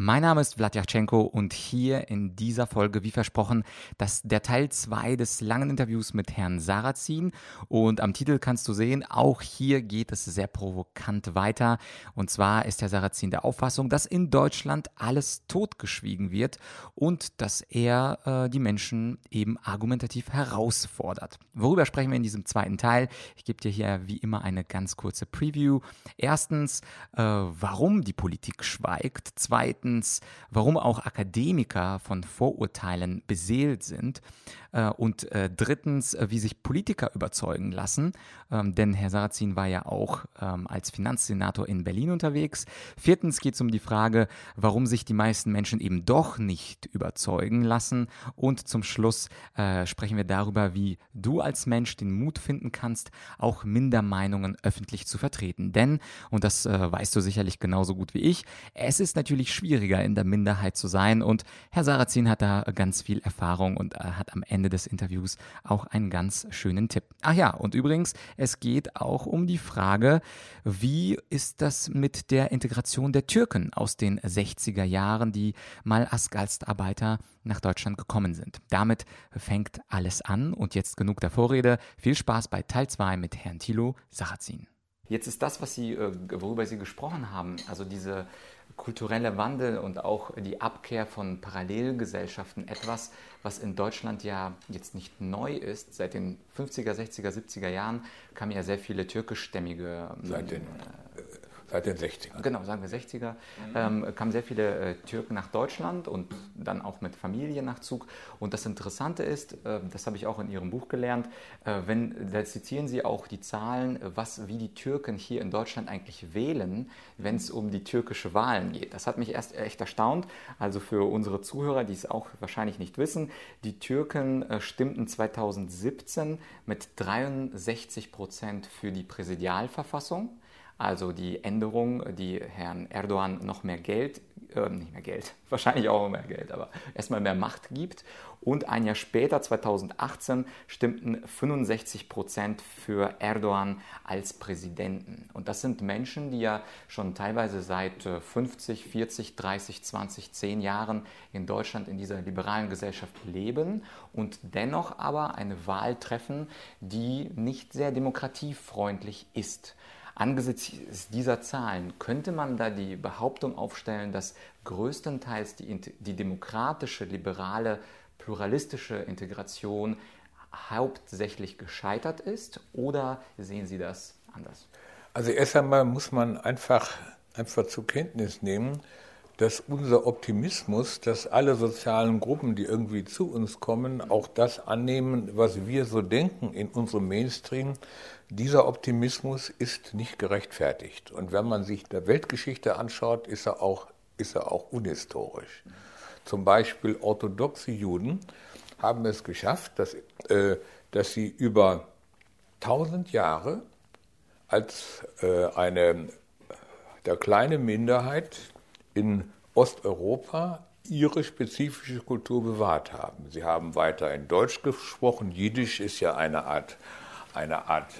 Mein Name ist Vladyachenko und hier in dieser Folge, wie versprochen, das der Teil 2 des langen Interviews mit Herrn Sarrazin. Und am Titel kannst du sehen, auch hier geht es sehr provokant weiter. Und zwar ist Herr Sarrazin der Auffassung, dass in Deutschland alles totgeschwiegen wird und dass er äh, die Menschen eben argumentativ herausfordert. Worüber sprechen wir in diesem zweiten Teil? Ich gebe dir hier wie immer eine ganz kurze Preview. Erstens, äh, warum die Politik schweigt. Zweitens, zweitens, warum auch Akademiker von Vorurteilen beseelt sind und äh, drittens, äh, wie sich Politiker überzeugen lassen, ähm, denn Herr Sarrazin war ja auch ähm, als Finanzsenator in Berlin unterwegs. Viertens geht es um die Frage, warum sich die meisten Menschen eben doch nicht überzeugen lassen. Und zum Schluss äh, sprechen wir darüber, wie du als Mensch den Mut finden kannst, auch Mindermeinungen öffentlich zu vertreten. Denn, und das äh, weißt du sicherlich genauso gut wie ich, es ist natürlich schwieriger in der Minderheit zu sein und Herr Sarrazin hat da ganz viel Erfahrung und äh, hat am Ende Ende des Interviews auch einen ganz schönen Tipp. Ach ja, und übrigens, es geht auch um die Frage, wie ist das mit der Integration der Türken aus den 60er Jahren, die mal als Gastarbeiter nach Deutschland gekommen sind. Damit fängt alles an und jetzt genug der Vorrede. Viel Spaß bei Teil 2 mit Herrn Thilo Sarrazin. Jetzt ist das, was Sie, äh, worüber Sie gesprochen haben, also diese kulturelle Wandel und auch die Abkehr von Parallelgesellschaften etwas, was in Deutschland ja jetzt nicht neu ist. Seit den 50er, 60er, 70er Jahren kamen ja sehr viele türkischstämmige Seit den, äh, Seit den 60ern. Genau, sagen wir 60er. Ähm, kamen sehr viele äh, Türken nach Deutschland und dann auch mit Familiennachzug. Und das Interessante ist, äh, das habe ich auch in Ihrem Buch gelernt, äh, wenn, da zitieren Sie auch die Zahlen, was, wie die Türken hier in Deutschland eigentlich wählen, wenn es um die türkische Wahlen geht. Das hat mich erst echt erstaunt. Also für unsere Zuhörer, die es auch wahrscheinlich nicht wissen, die Türken äh, stimmten 2017 mit 63 Prozent für die Präsidialverfassung also die Änderung, die Herrn Erdogan noch mehr Geld, äh, nicht mehr Geld, wahrscheinlich auch mehr Geld, aber erstmal mehr Macht gibt. Und ein Jahr später, 2018, stimmten 65 Prozent für Erdogan als Präsidenten. Und das sind Menschen, die ja schon teilweise seit 50, 40, 30, 20, 10 Jahren in Deutschland in dieser liberalen Gesellschaft leben und dennoch aber eine Wahl treffen, die nicht sehr demokratiefreundlich ist. Angesichts dieser Zahlen könnte man da die Behauptung aufstellen, dass größtenteils die, die demokratische, liberale, pluralistische Integration hauptsächlich gescheitert ist oder sehen Sie das anders? Also erst einmal muss man einfach, einfach zur Kenntnis nehmen, dass unser Optimismus, dass alle sozialen Gruppen, die irgendwie zu uns kommen, auch das annehmen, was wir so denken in unserem Mainstream, dieser Optimismus ist nicht gerechtfertigt. Und wenn man sich der Weltgeschichte anschaut, ist er auch, ist er auch unhistorisch. Zum Beispiel orthodoxe Juden haben es geschafft, dass, äh, dass sie über tausend Jahre als äh, eine der kleine Minderheit in Osteuropa ihre spezifische Kultur bewahrt haben. Sie haben weiter in Deutsch gesprochen. Jiddisch ist ja eine Art, eine Art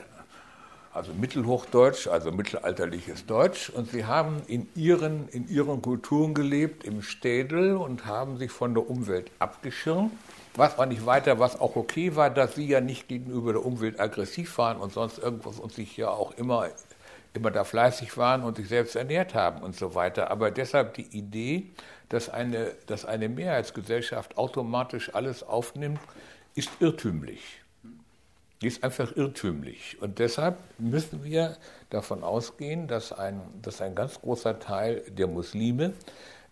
also Mittelhochdeutsch, also mittelalterliches Deutsch. Und sie haben in ihren, in ihren Kulturen gelebt, im Städel und haben sich von der Umwelt abgeschirmt. Was war nicht weiter, was auch okay war, dass sie ja nicht gegenüber der Umwelt aggressiv waren und sonst irgendwas und sich ja auch immer immer da fleißig waren und sich selbst ernährt haben und so weiter. Aber deshalb die Idee, dass eine, dass eine Mehrheitsgesellschaft automatisch alles aufnimmt, ist irrtümlich. Die ist einfach irrtümlich. Und deshalb müssen wir davon ausgehen, dass ein, dass ein ganz großer Teil der Muslime,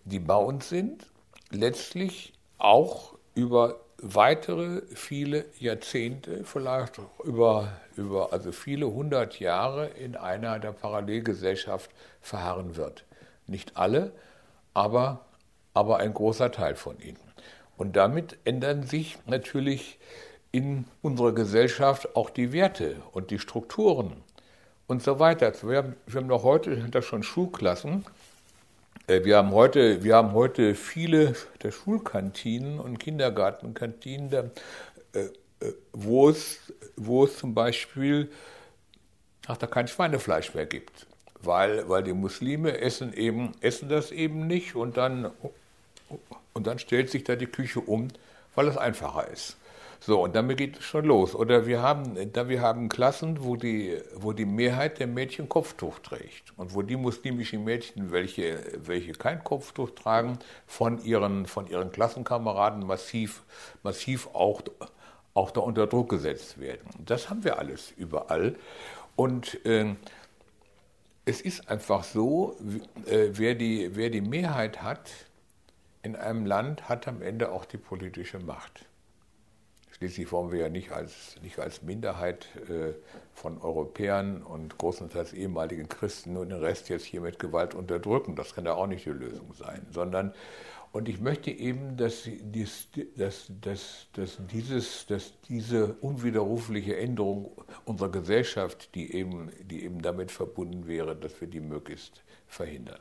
die bei uns sind, letztlich auch über weitere viele Jahrzehnte, vielleicht über, über also viele hundert Jahre in einer der Parallelgesellschaft verharren wird. Nicht alle, aber, aber ein großer Teil von ihnen. Und damit ändern sich natürlich in unserer Gesellschaft auch die Werte und die Strukturen und so weiter. Wir haben, wir haben noch heute das schon Schulklassen, wir haben heute, wir haben heute viele der Schulkantinen und Kindergartenkantinen, da äh, äh, wo, es, wo es zum Beispiel ach, da kein Schweinefleisch mehr gibt. Weil, weil die Muslime essen, eben, essen das eben nicht und dann, und dann stellt sich da die Küche um, weil es einfacher ist. So, und damit geht es schon los. Oder wir haben, da wir haben Klassen, wo die, wo die Mehrheit der Mädchen Kopftuch trägt. Und wo die muslimischen Mädchen, welche, welche kein Kopftuch tragen, von ihren, von ihren Klassenkameraden massiv, massiv auch, auch da unter Druck gesetzt werden. Das haben wir alles überall. Und äh, es ist einfach so, äh, wer, die, wer die Mehrheit hat in einem Land, hat am Ende auch die politische Macht. Schließlich wollen wir ja nicht als, nicht als Minderheit äh, von Europäern und großenteils ehemaligen Christen nur den Rest jetzt hier mit Gewalt unterdrücken. Das kann ja auch nicht die Lösung sein, sondern und ich möchte eben, dass, dies, dass, dass, dass, dieses, dass diese unwiderrufliche Änderung unserer Gesellschaft, die eben, die eben damit verbunden wäre, dass wir die möglichst verhindern.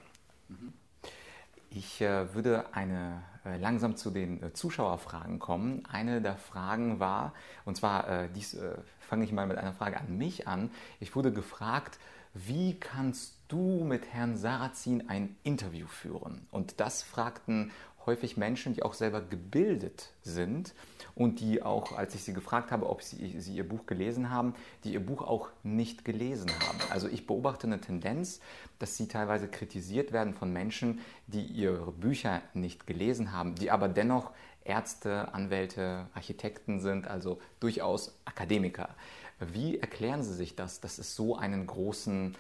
Mhm. Ich äh, würde eine, äh, langsam zu den äh, Zuschauerfragen kommen. Eine der Fragen war, und zwar dies fange ich mal mit einer Frage an mich an. Ich wurde gefragt, wie kannst du mit Herrn Sarrazin ein Interview führen? Und das fragten häufig Menschen, die auch selber gebildet sind und die auch, als ich sie gefragt habe, ob sie, sie, ihr Buch gelesen haben, die ihr Buch auch nicht gelesen haben. Also ich beobachte eine Tendenz, dass sie teilweise kritisiert werden von Menschen, die ihre Bücher nicht gelesen haben, die aber dennoch Ärzte, Anwälte, Architekten sind, also durchaus Akademiker. Wie erklären Sie sich das, dass es so einen großen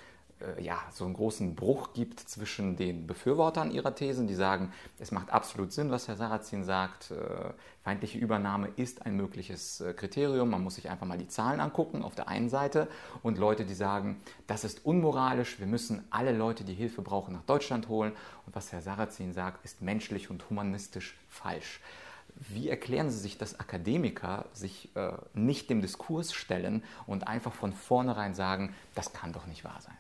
ja, so einen großen Bruch gibt zwischen den Befürwortern ihrer Thesen, die sagen, es macht absolut Sinn, was Herr Sarrazin sagt, äh, feindliche Übernahme ist ein mögliches äh, Kriterium, man muss sich einfach mal die Zahlen angucken auf der einen Seite und Leute, die sagen, das ist unmoralisch, wir müssen alle Leute, die Hilfe brauchen, nach Deutschland holen und was Herr Sarrazin sagt, ist menschlich und humanistisch falsch. Wie erklären Sie sich, dass Akademiker sich äh, nicht dem Diskurs stellen und einfach von vornherein sagen, das kann doch nicht wahr sein?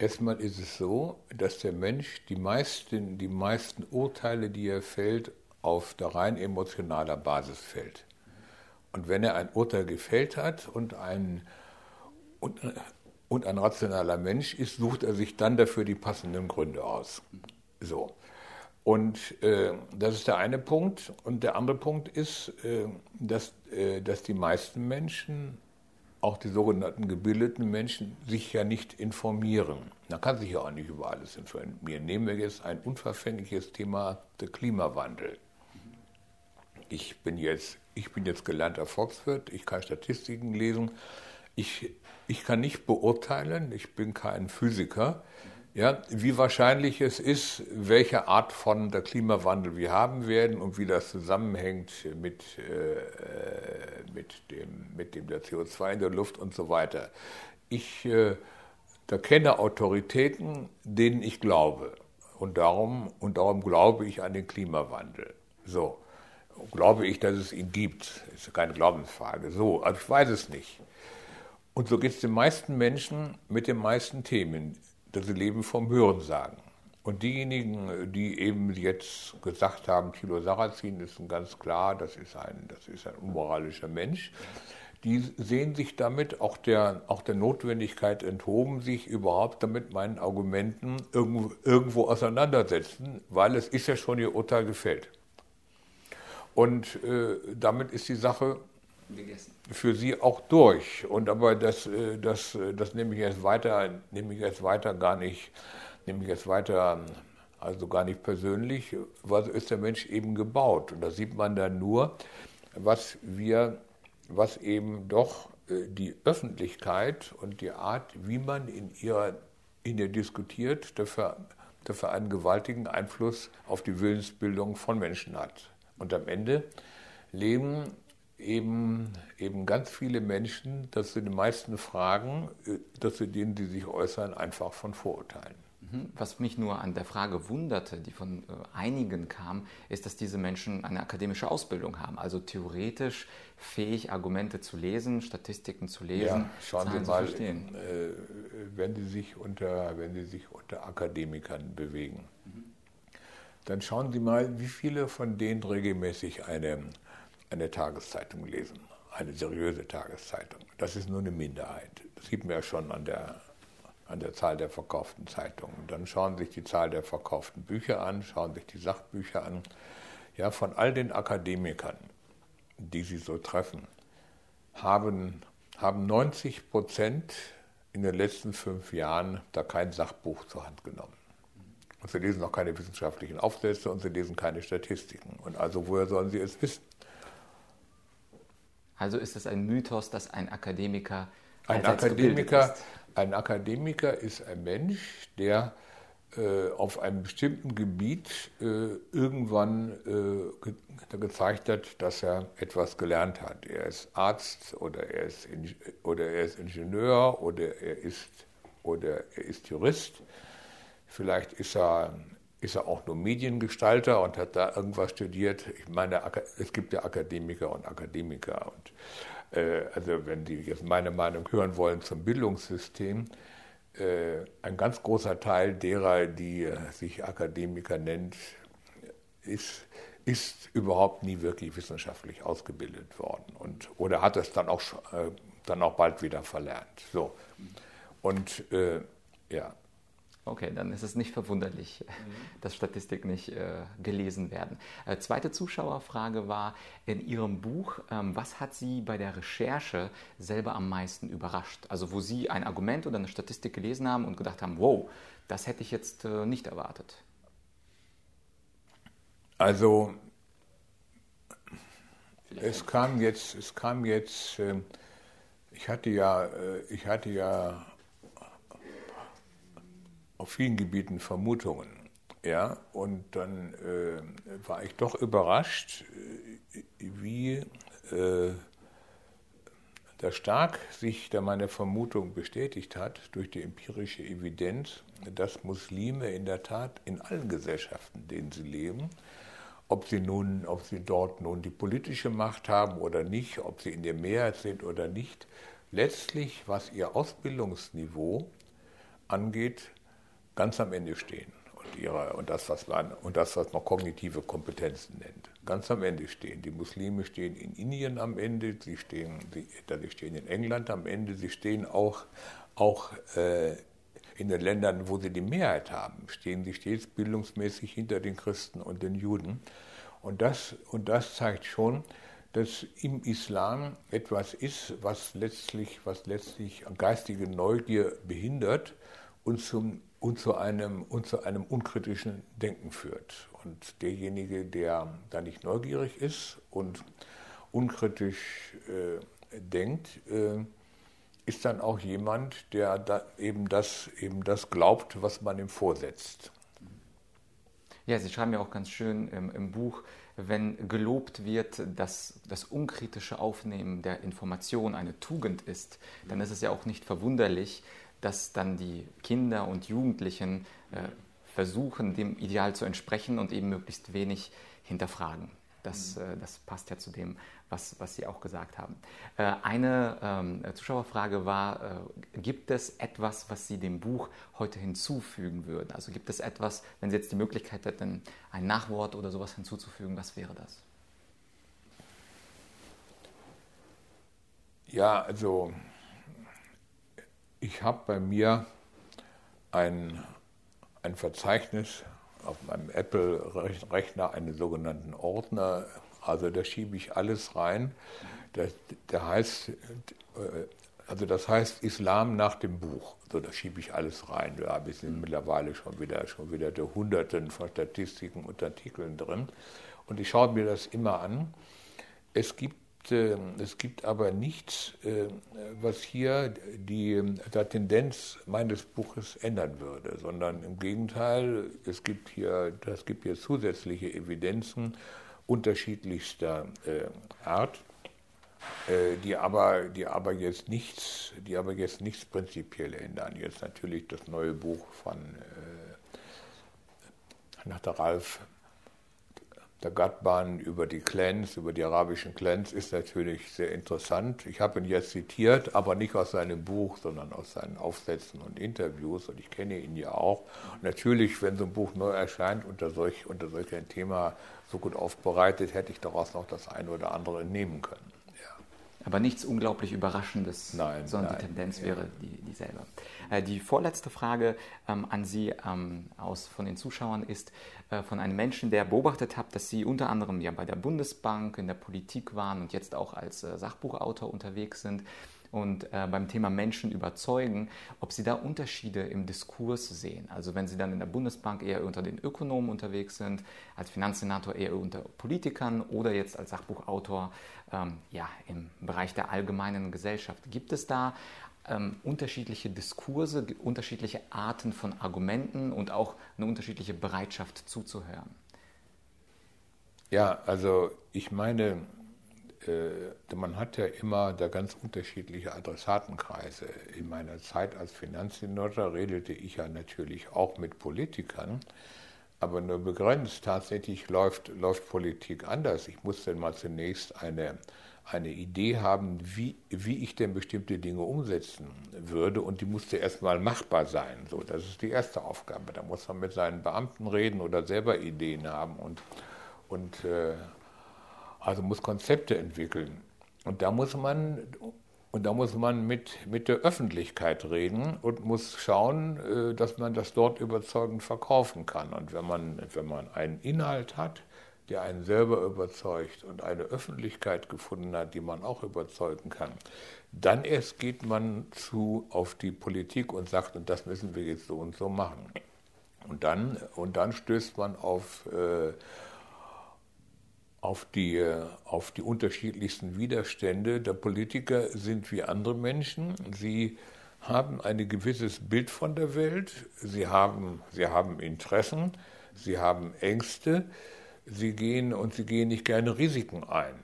Erstmal ist es so, dass der Mensch die meisten, die meisten Urteile, die er fällt, auf der rein emotionaler Basis fällt. Und wenn er ein Urteil gefällt hat und ein, und, und ein rationaler Mensch ist, sucht er sich dann dafür die passenden Gründe aus. So. Und äh, das ist der eine Punkt. Und der andere Punkt ist, äh, dass, äh, dass die meisten Menschen auch die sogenannten gebildeten Menschen sich ja nicht informieren. Man kann sich ja auch nicht über alles informieren. Nehmen wir jetzt ein unverfängliches Thema, der Klimawandel. Ich bin jetzt, ich bin jetzt gelernter Volkswirt, ich kann Statistiken lesen, ich, ich kann nicht beurteilen, ich bin kein Physiker, ja, wie wahrscheinlich es ist, welche Art von der Klimawandel wir haben werden und wie das zusammenhängt mit, äh, mit, dem, mit dem der CO2 in der Luft und so weiter. Ich äh, da kenne Autoritäten, denen ich glaube. Und darum, und darum glaube ich an den Klimawandel. So. Glaube ich, dass es ihn gibt? Ist keine Glaubensfrage. So, aber ich weiß es nicht. Und so geht es den meisten Menschen mit den meisten Themen sie leben vom Hörensagen. Und diejenigen, die eben jetzt gesagt haben, Thilo Sarrazin ist ein ganz klar, das ist ein, das ist ein unmoralischer Mensch, die sehen sich damit auch der, auch der Notwendigkeit enthoben, sich überhaupt damit meinen Argumenten irgendwo, irgendwo auseinandersetzen, weil es ist ja schon ihr Urteil gefällt. Und äh, damit ist die Sache gegessen. Für sie auch durch. Und aber das, äh, das, äh, das nehme ich jetzt weiter, nehme ich jetzt weiter gar nicht, nehme ich jetzt weiter, also gar nicht persönlich, was ist der Mensch eben gebaut. Und da sieht man dann nur, was wir, was eben doch äh, die Öffentlichkeit und die Art, wie man in ihrer, in ihr diskutiert, dafür, dafür einen gewaltigen Einfluss auf die Willensbildung von Menschen hat. Und am Ende leben eben, eben ganz viele Menschen, dass sie die meisten Fragen, äh, dass sie denen, die sich äußern, einfach von Vorurteilen. Mhm. Was mich nur an der Frage wunderte, die von äh, einigen kam, ist, dass diese Menschen eine akademische Ausbildung haben, also theoretisch fähig, Argumente zu lesen, Statistiken zu lesen. Ja, schauen Zahlen Sie mal, äh, wenn, Sie sich unter, wenn Sie sich unter Akademikern bewegen, mhm. dann schauen Sie mal, wie viele von denen regelmäßig eine eine Tageszeitung lesen, eine seriöse Tageszeitung. Das ist nur eine Minderheit. Das sieht man ja schon an der, an der Zahl der verkauften Zeitungen. Dann schauen sich die Zahl der verkauften Bücher an, schauen sich die Sachbücher an. Ja, von all den Akademikern, die sie so treffen, haben, haben 90 Prozent in den letzten fünf Jahren da kein Sachbuch zur Hand genommen. Und sie lesen auch keine wissenschaftlichen Aufsätze und sie lesen keine Statistiken. Und also woher sollen sie es wissen? Also ist es ein Mythos, dass ein Akademiker ein Akademiker, ist. ein Akademiker ist ein Mensch, der äh, auf einem bestimmten Gebiet äh, irgendwann äh, ge gezeigt hat, dass er etwas gelernt hat. Er ist Arzt oder er ist, oder er ist Ingenieur oder er ist, oder er ist Jurist. Vielleicht ist er, ist er auch nur Mediengestalter und hat da irgendwas studiert. Ich meine, es gibt ja Akademiker und Akademiker. Und, äh, also wenn Sie jetzt meine Meinung hören wollen zum Bildungssystem, äh, ein ganz großer Teil derer, die äh, sich Akademiker nennt, ist, ist überhaupt nie wirklich wissenschaftlich ausgebildet worden und, oder hat es dann auch, äh, dann auch bald wieder verlernt. So. Und äh, ja, Okay, dann ist es nicht verwunderlich, mhm. dass Statistiken nicht äh, gelesen werden. Äh, zweite Zuschauerfrage war in Ihrem Buch, ähm, was hat Sie bei der Recherche selber am meisten überrascht? Also wo Sie ein Argument oder eine Statistik gelesen haben und gedacht haben, wow, das hätte ich jetzt äh, nicht erwartet. Also es kam jetzt, es kam jetzt, ähm, ich hatte ja, äh, ich hatte ja auf vielen Gebieten Vermutungen. Ja, und dann äh, war ich doch überrascht, äh, wie äh, da stark sich da meine Vermutung bestätigt hat durch die empirische Evidenz, dass Muslime in der Tat in allen Gesellschaften, in denen sie leben, ob sie nun, ob sie dort nun die politische Macht haben oder nicht, ob sie in der Mehrheit sind oder nicht, letztlich, was ihr Ausbildungsniveau angeht, ganz am Ende stehen und, ihre, und, das, was man, und das, was man kognitive Kompetenzen nennt, ganz am Ende stehen. Die Muslime stehen in Indien am Ende, sie stehen, sie, sie stehen in England am Ende, sie stehen auch, auch äh, in den Ländern, wo sie die Mehrheit haben, stehen sie stets bildungsmäßig hinter den Christen und den Juden. Und das, und das zeigt schon, dass im Islam etwas ist, was letztlich, was letztlich geistige Neugier behindert und zum und zu einem, und zu einem unkritischen Denken führt. Und derjenige, der da nicht neugierig ist und unkritisch äh, denkt, äh, ist dann auch jemand, der da eben, das, eben das glaubt, was man ihm vorsetzt. Ja, Sie schreiben ja auch ganz schön im, im Buch, wenn gelobt wird, dass das unkritische Aufnehmen der Information eine Tugend ist, dann ist es ja auch nicht verwunderlich, dass dann die Kinder und Jugendlichen äh, versuchen, dem Ideal zu entsprechen und eben möglichst wenig hinterfragen. Das, mhm. äh, das passt ja zu dem, was, was Sie auch gesagt haben. Äh, eine ähm, Zuschauerfrage war, äh, gibt es etwas, was Sie dem Buch heute hinzufügen würden? Also gibt es etwas, wenn Sie jetzt die Möglichkeit hätten, ein Nachwort oder sowas hinzuzufügen, was wäre das? Ja, also ich habe bei mir ein, ein Verzeichnis auf meinem Apple-Rechner, einen sogenannten Ordner. Also da schiebe ich alles rein. Das, der heißt, äh, also das heißt Islam nach dem Buch. So, da schiebe ich alles rein. Da habe ich mittlerweile schon wieder, schon wieder der Hunderten von Statistiken und Artikeln drin. Und ich schaue mir das immer an. Es gibt ähm, es gibt aber nichts, äh, was hier die, die Tendenz meines Buches ändern würde, sondern im Gegenteil, es gibt hier, das gibt hier zusätzliche Evidenzen unterschiedlichster äh, Art, äh, die aber, die aber jetzt nichts, die aber jetzt nichts prinzipiell ändern. Jetzt natürlich das neue Buch von nach der Ralf der Gatban über die Clans, über die arabischen Clans ist natürlich sehr interessant. Ich habe ihn jetzt zitiert, aber nicht aus seinem Buch, sondern aus seinen Aufsätzen und Interviews und ich kenne ihn ja auch. Natürlich, wenn so ein Buch neu erscheint unter solch, unter solch ein Thema so gut aufbereitet, hätte ich daraus noch das eine oder andere nehmen können. Aber nichts unglaublich Überraschendes, nein, sondern nein, die Tendenz ja. wäre die, dieselbe. Äh, die vorletzte Frage ähm, an Sie ähm, aus, von den Zuschauern ist äh, von einem Menschen, der beobachtet hat, dass Sie unter anderem ja bei der Bundesbank, in der Politik waren und jetzt auch als äh, Sachbuchautor unterwegs sind und äh, beim Thema Menschen überzeugen, ob Sie da Unterschiede im Diskurs sehen. Also wenn Sie dann in der Bundesbank eher unter den Ökonomen unterwegs sind, als Finanzsenator eher unter Politikern oder jetzt als Sachbuchautor ähm, ja, im Bereich der allgemeinen Gesellschaft. Gibt es da ähm, unterschiedliche Diskurse, unterschiedliche Arten von Argumenten und auch eine unterschiedliche Bereitschaft zuzuhören? Ja, also ich meine, äh, man hat ja immer da ganz unterschiedliche Adressatenkreise. In meiner Zeit als Finanzsenator redete ich ja natürlich auch mit Politikern, aber nur begrenzt. Tatsächlich läuft, läuft Politik anders. Ich muss dann mal zunächst eine, eine Idee haben, wie, wie ich denn bestimmte Dinge umsetzen würde und die musste erstmal machbar sein. So, das ist die erste Aufgabe. Da muss man mit seinen Beamten reden oder selber Ideen haben und, und äh, also muss Konzepte entwickeln. Und da muss man, und da muss man mit, mit der Öffentlichkeit reden und muss schauen, äh, dass man das dort überzeugend verkaufen kann. Und wenn man, wenn man einen Inhalt hat, der einen selber überzeugt und eine Öffentlichkeit gefunden hat, die man auch überzeugen kann, dann erst geht man zu auf die Politik und sagt, und das müssen wir jetzt so und so machen. Und dann, und dann stößt man auf, äh, auf die, auf die unterschiedlichsten Widerstände. Der Politiker sind wie andere Menschen. Sie haben ein gewisses Bild von der Welt, sie haben, sie haben Interessen, sie haben Ängste, sie gehen und sie gehen nicht gerne Risiken ein.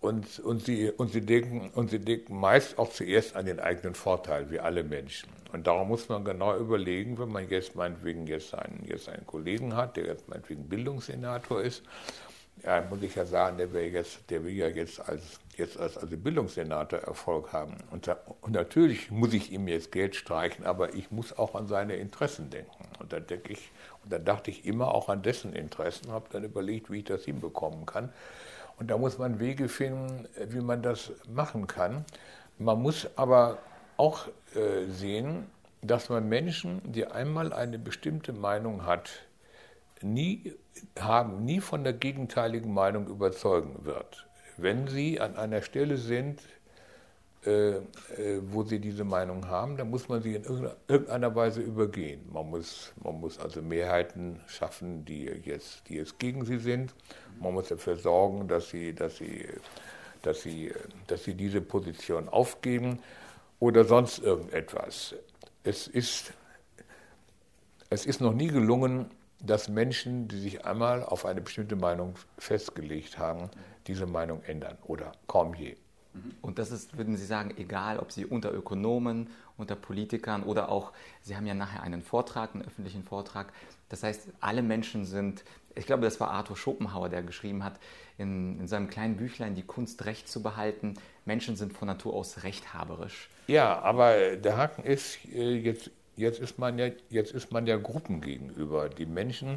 Und, und, sie, und, sie denken, und sie denken meist auch zuerst an den eigenen Vorteil, wie alle Menschen. Und darum muss man genau überlegen, wenn man jetzt meinetwegen jetzt einen, jetzt einen Kollegen hat, der jetzt meinetwegen Bildungssenator ist, ja, muss ich ja sagen, der, jetzt, der will ja jetzt als, jetzt als also Bildungssenator Erfolg haben. Und, da, und, natürlich muss ich ihm jetzt Geld streichen, aber ich muss auch an seine Interessen denken. Und da denke ich, und da dachte ich immer auch an dessen Interessen, habe dann überlegt, wie ich das hinbekommen kann. Und da muss man Wege finden, wie man das machen kann. Man muss aber auch äh, sehen, dass man Menschen, die einmal eine bestimmte Meinung hat, nie haben, nie von der gegenteiligen Meinung überzeugen wird. Wenn Sie an einer Stelle sind, äh, äh, wo Sie diese Meinung haben, dann muss man sie in irgendeiner Weise übergehen. Man muss, man muss also Mehrheiten schaffen, die jetzt, die jetzt gegen Sie sind. Man muss dafür sorgen, dass Sie, dass Sie, dass Sie, dass Sie diese Position aufgeben oder sonst irgendetwas. Es ist, es ist noch nie gelungen, dass Menschen, die sich einmal auf eine bestimmte Meinung festgelegt haben, diese Meinung ändern oder kaum je. Und das ist, würden Sie sagen, egal, ob Sie unter Ökonomen, unter Politikern oder auch, Sie haben ja nachher einen Vortrag, einen öffentlichen Vortrag. Das heißt, alle Menschen sind, ich glaube, das war Arthur Schopenhauer, der geschrieben hat, in, in seinem kleinen Büchlein Die Kunst, Recht zu behalten. Menschen sind von Natur aus rechthaberisch. Ja, aber der Haken ist, äh, jetzt jetzt ist man ja, jetzt ist man ja Gruppen gegenüber. Die Menschen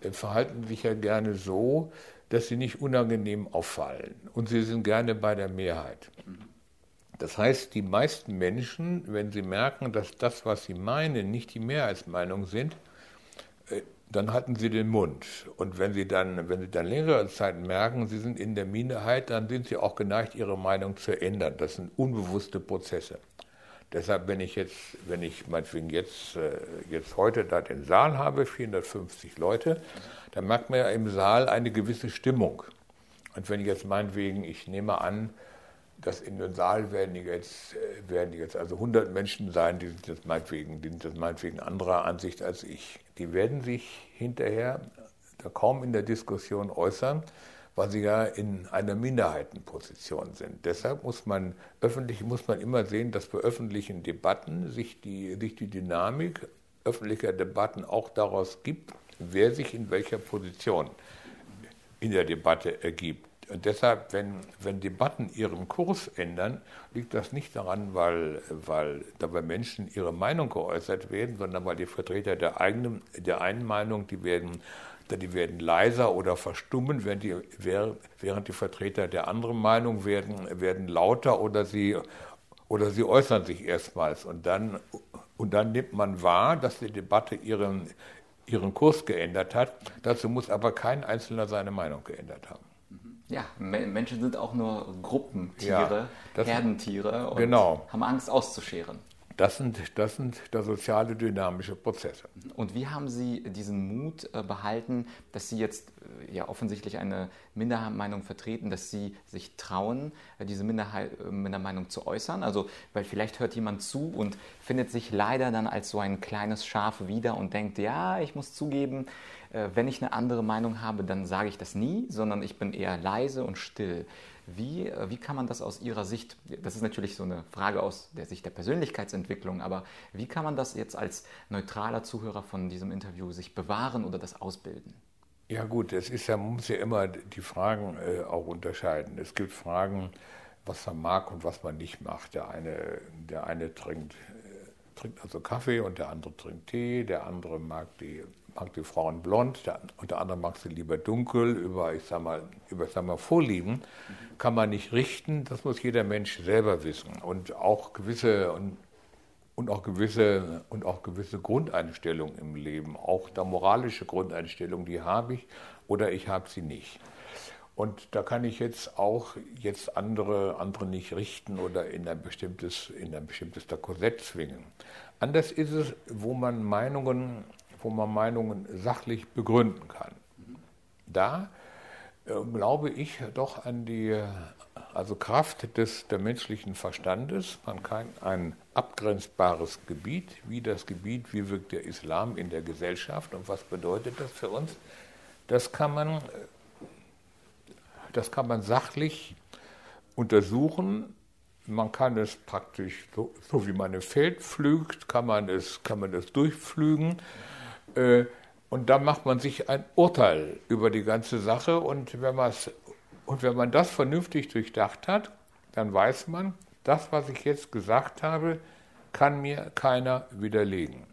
äh, verhalten sich ja gerne so, dass sie nicht unangenehm auffallen. Und sie sind gerne bei der Mehrheit. Das heißt, die meisten Menschen, wenn sie merken, dass das, was sie meinen, nicht die Mehrheitsmeinung sind, äh, dann halten sie den Mund. Und wenn sie dann, wenn sie dann längere Zeit merken, sie sind in der Minderheit, dann sind sie auch geneigt, ihre Meinung zu ändern. Das sind unbewusste Prozesse. Deshalb, wenn ich jetzt, wenn ich meinetwegen jetzt, äh, jetzt heute da den Saal habe, 450 Leute, dann merkt man ja im Saal eine gewisse Stimmung. Und wenn ich jetzt meinetwegen, ich nehme an, dass in den Saal werden jetzt, äh, werden jetzt also 100 Menschen sein, die sind jetzt meinetwegen, die sind jetzt meinetwegen anderer Ansicht als ich. Die werden sich hinterher da kaum in der Diskussion äußern, weil sie ja in einer Minderheitenposition sind. Deshalb muss man öffentlich muss man immer sehen, dass bei öffentlichen Debatten sich die, sich die Dynamik öffentlicher Debatten auch daraus gibt, wer sich in welcher Position in der Debatte ergibt. Und deshalb, wenn, wenn Debatten ihren Kurs ändern, liegt das nicht daran, weil, weil dabei Menschen ihre Meinung geäußert werden, sondern weil die Vertreter der, eigenen, der einen Meinung, die werden, die werden leiser oder verstummen, während die, während die Vertreter der anderen Meinung werden, werden lauter oder sie, oder sie äußern sich erstmals. Und dann, und dann nimmt man wahr, dass die Debatte ihren, ihren Kurs geändert hat. Dazu muss aber kein Einzelner seine Meinung geändert haben. Ja, Menschen sind auch nur Gruppentiere, ja, Herdentiere und genau. haben Angst auszuscheren. Das sind, das sind da soziale dynamische Prozesse. Und wie haben Sie diesen Mut äh, behalten, dass Sie jetzt äh, ja offensichtlich eine Mindermeinung vertreten, dass Sie sich trauen, äh, diese Mindermeinung zu äußern? Also, weil vielleicht hört jemand zu und findet sich leider dann als so ein kleines Schaf wieder und denkt, ja, ich muss zugeben, wenn ich eine andere Meinung habe, dann sage ich das nie, sondern ich bin eher leise und still. Wie, äh, wie kann man das aus Ihrer Sicht, das ist natürlich so eine Frage aus der Sicht der Persönlichkeitsentwicklung, aber wie kann man das jetzt als neutraler Zuhörer von diesem Interview sich bewahren oder das ausbilden? Ja gut, es ist ja, man muss ja immer die Fragen äh, auch unterscheiden. Es gibt Fragen, was man mag und was man nicht mag. Der eine, der eine trinkt, äh, trinkt also Kaffee und der andere trinkt Tee, der andere mag die mag die Frauen blond, der, und der andere mag sie lieber dunkel, über, ich sag mal, über ich sag mal, Vorlieben, kann man nicht richten, das muss jeder Mensch selber wissen. Und auch gewisse, und, und auch gewisse, und auch gewisse Grundeinstellungen im Leben, auch da moralische Grundeinstellungen, die habe ich oder ich habe sie nicht. Und da kann ich jetzt auch jetzt andere, andere nicht richten oder in ein bestimmtes, in ein bestimmtes Korsett zwingen. Anders ist es, wo man Meinungen wo man Meinungen sachlich begründen kann. Da äh, glaube ich doch an die also Kraft des, der menschlichen Verstandes. Man kann ein abgrenzbares Gebiet, wie das Gebiet, wie wirkt der Islam in der Gesellschaft und was bedeutet das für uns, das kann man, das kann man sachlich untersuchen. Man kann es praktisch, so, so wie man im Feld pflügt, kann man es, kann man es durchpflügen. Äh, und dann macht man sich ein Urteil über die ganze Sache. Und wenn, und wenn man das vernünftig durchdacht hat, dann weiß man, das, was ich jetzt gesagt habe, kann mir keiner widerlegen.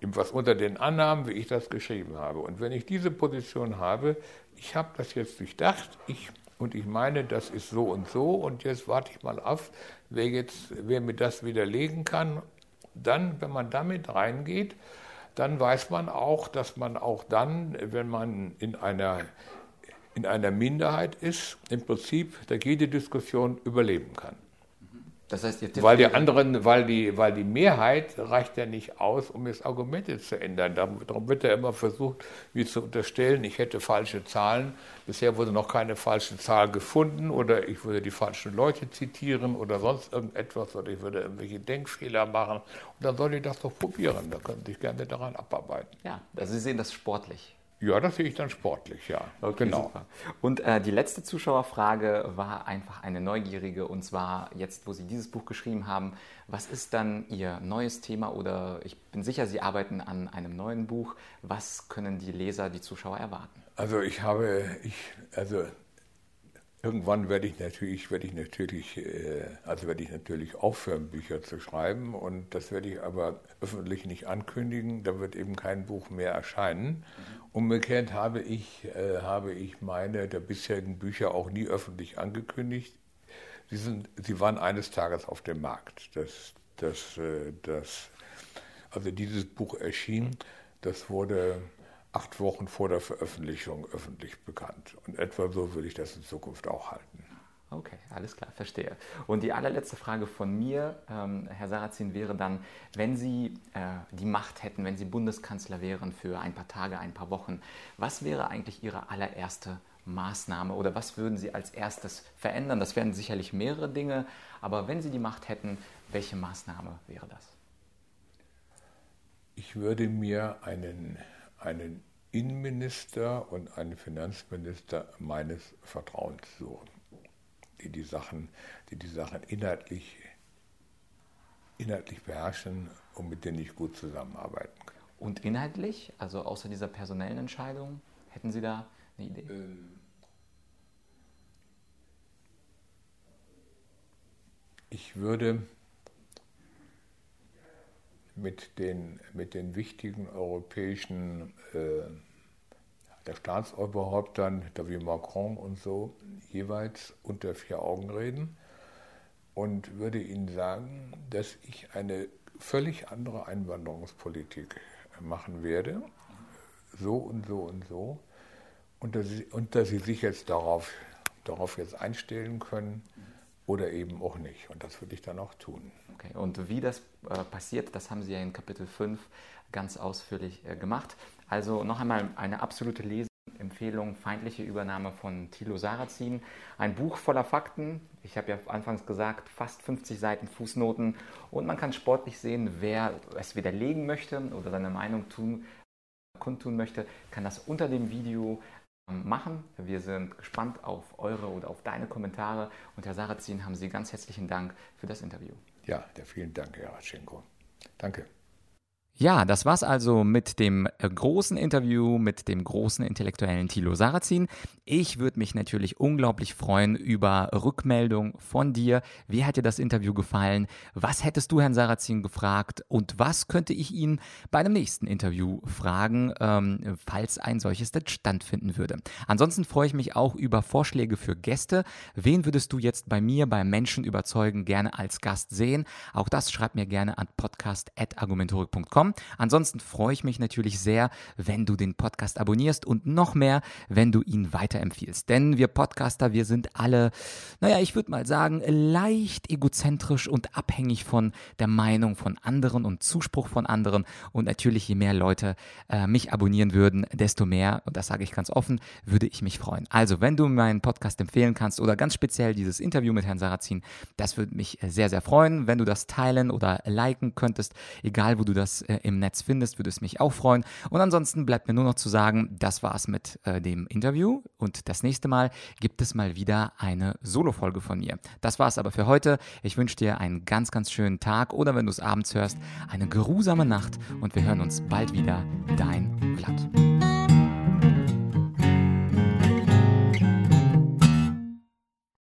Was unter den Annahmen, wie ich das geschrieben habe. Und wenn ich diese Position habe, ich habe das jetzt durchdacht, ich, und ich meine, das ist so und so, und jetzt warte ich mal auf, wer, jetzt, wer mir das widerlegen kann, dann, wenn man damit reingeht, dann weiß man auch, dass man auch dann, wenn man in einer, in einer Minderheit ist, im Prinzip da jede Diskussion überleben kann. Das heißt, weil die anderen, weil die, weil die Mehrheit reicht ja nicht aus, um jetzt Argumente zu ändern. Darum wird ja immer versucht, wie zu unterstellen, ich hätte falsche Zahlen. Bisher wurde noch keine falsche Zahl gefunden oder ich würde die falschen Leute zitieren oder sonst irgendetwas oder ich würde irgendwelche Denkfehler machen. Und dann soll ich das doch probieren. Da können Sie sich gerne daran abarbeiten. Ja, also Sie sehen das sportlich. Ja, das sehe ich dann sportlich, ja. Okay, genau. Super. Und äh, die letzte Zuschauerfrage war einfach eine neugierige und zwar jetzt, wo Sie dieses Buch geschrieben haben, was ist dann Ihr neues Thema oder ich bin sicher, Sie arbeiten an einem neuen Buch. Was können die Leser, die Zuschauer erwarten? Also ich habe, ich, also Irgendwann werde ich natürlich, werde ich natürlich, äh, also werde ich natürlich aufhören, Bücher zu schreiben und das werde ich aber öffentlich nicht ankündigen. Da wird eben kein Buch mehr erscheinen. Mhm. Umgekehrt habe ich, äh, habe ich meine der bisherigen Bücher auch nie öffentlich angekündigt. Sie, sind, sie waren eines Tages auf dem Markt. Das, das, äh, das, also dieses Buch erschien, das wurde acht Wochen vor der Veröffentlichung öffentlich bekannt. Und etwa so will ich das in Zukunft auch halten. Okay, alles klar, verstehe. Und die allerletzte Frage von mir, ähm, Herr Sarrazin, wäre dann, wenn Sie äh, die Macht hätten, wenn Sie Bundeskanzler wären für ein paar Tage, ein paar Wochen, was wäre eigentlich Ihre allererste Maßnahme oder was würden Sie als erstes verändern? Das wären sicherlich mehrere Dinge, aber wenn Sie die Macht hätten, welche Maßnahme wäre das? Ich würde mir einen einen Innenminister und einen Finanzminister meines Vertrauens suchen, die die Sachen, die die Sachen inhaltlich, inhaltlich beherrschen und mit denen ich gut zusammenarbeiten kann. Und inhaltlich, also außer dieser personellen Entscheidung, hätten Sie da eine Idee? Ähm ich würde mit den, mit den wichtigen europäischen äh, der Staatsoberhäuptern, da wie Macron und so, jeweils unter vier Augen reden und würde ihnen sagen, dass ich eine völlig andere Einwanderungspolitik machen werde, so und so und so, und dass sie, und dass sie sich jetzt darauf, darauf jetzt einstellen können oder eben auch nicht. Und das würde ich dann auch tun. Okay, und wie das äh, passiert, das haben Sie ja in Kapitel 5 ganz ausführlich äh, gemacht. Also noch einmal eine absolute Leseempfehlung, Feindliche Übernahme von Thilo Sarrazin. Ein Buch voller Fakten. Ich habe ja anfangs gesagt, fast 50 Seiten Fußnoten. Und man kann sportlich sehen, wer es widerlegen möchte oder seine Meinung tun, kundtun möchte, kann das unter dem Video machen. Wir sind gespannt auf eure oder auf deine Kommentare. Und Herr Sarrazin, haben Sie ganz herzlichen Dank für das Interview. Ja, vielen Dank, Herr Ratschenko. Danke. Ja, das war's also mit dem äh, großen Interview mit dem großen intellektuellen Thilo Sarrazin. Ich würde mich natürlich unglaublich freuen über Rückmeldung von dir. Wie hat dir das Interview gefallen? Was hättest du Herrn Sarrazin gefragt? Und was könnte ich ihn bei einem nächsten Interview fragen, ähm, falls ein solches dann stattfinden würde? Ansonsten freue ich mich auch über Vorschläge für Gäste. Wen würdest du jetzt bei mir beim Menschen überzeugen gerne als Gast sehen? Auch das schreib mir gerne an podcast.argumentorik.com haben. Ansonsten freue ich mich natürlich sehr, wenn du den Podcast abonnierst und noch mehr, wenn du ihn weiterempfiehlst. Denn wir Podcaster, wir sind alle, naja, ich würde mal sagen, leicht egozentrisch und abhängig von der Meinung von anderen und Zuspruch von anderen. Und natürlich, je mehr Leute äh, mich abonnieren würden, desto mehr, und das sage ich ganz offen, würde ich mich freuen. Also, wenn du meinen Podcast empfehlen kannst oder ganz speziell dieses Interview mit Herrn Sarrazin, das würde mich sehr, sehr freuen, wenn du das teilen oder liken könntest, egal wo du das äh, im Netz findest, würde es mich auch freuen. Und ansonsten bleibt mir nur noch zu sagen, das war's mit äh, dem Interview und das nächste Mal gibt es mal wieder eine Solo-Folge von mir. Das war's aber für heute. Ich wünsche dir einen ganz, ganz schönen Tag oder wenn du es abends hörst, eine geruhsame Nacht und wir hören uns bald wieder. Dein Vlad.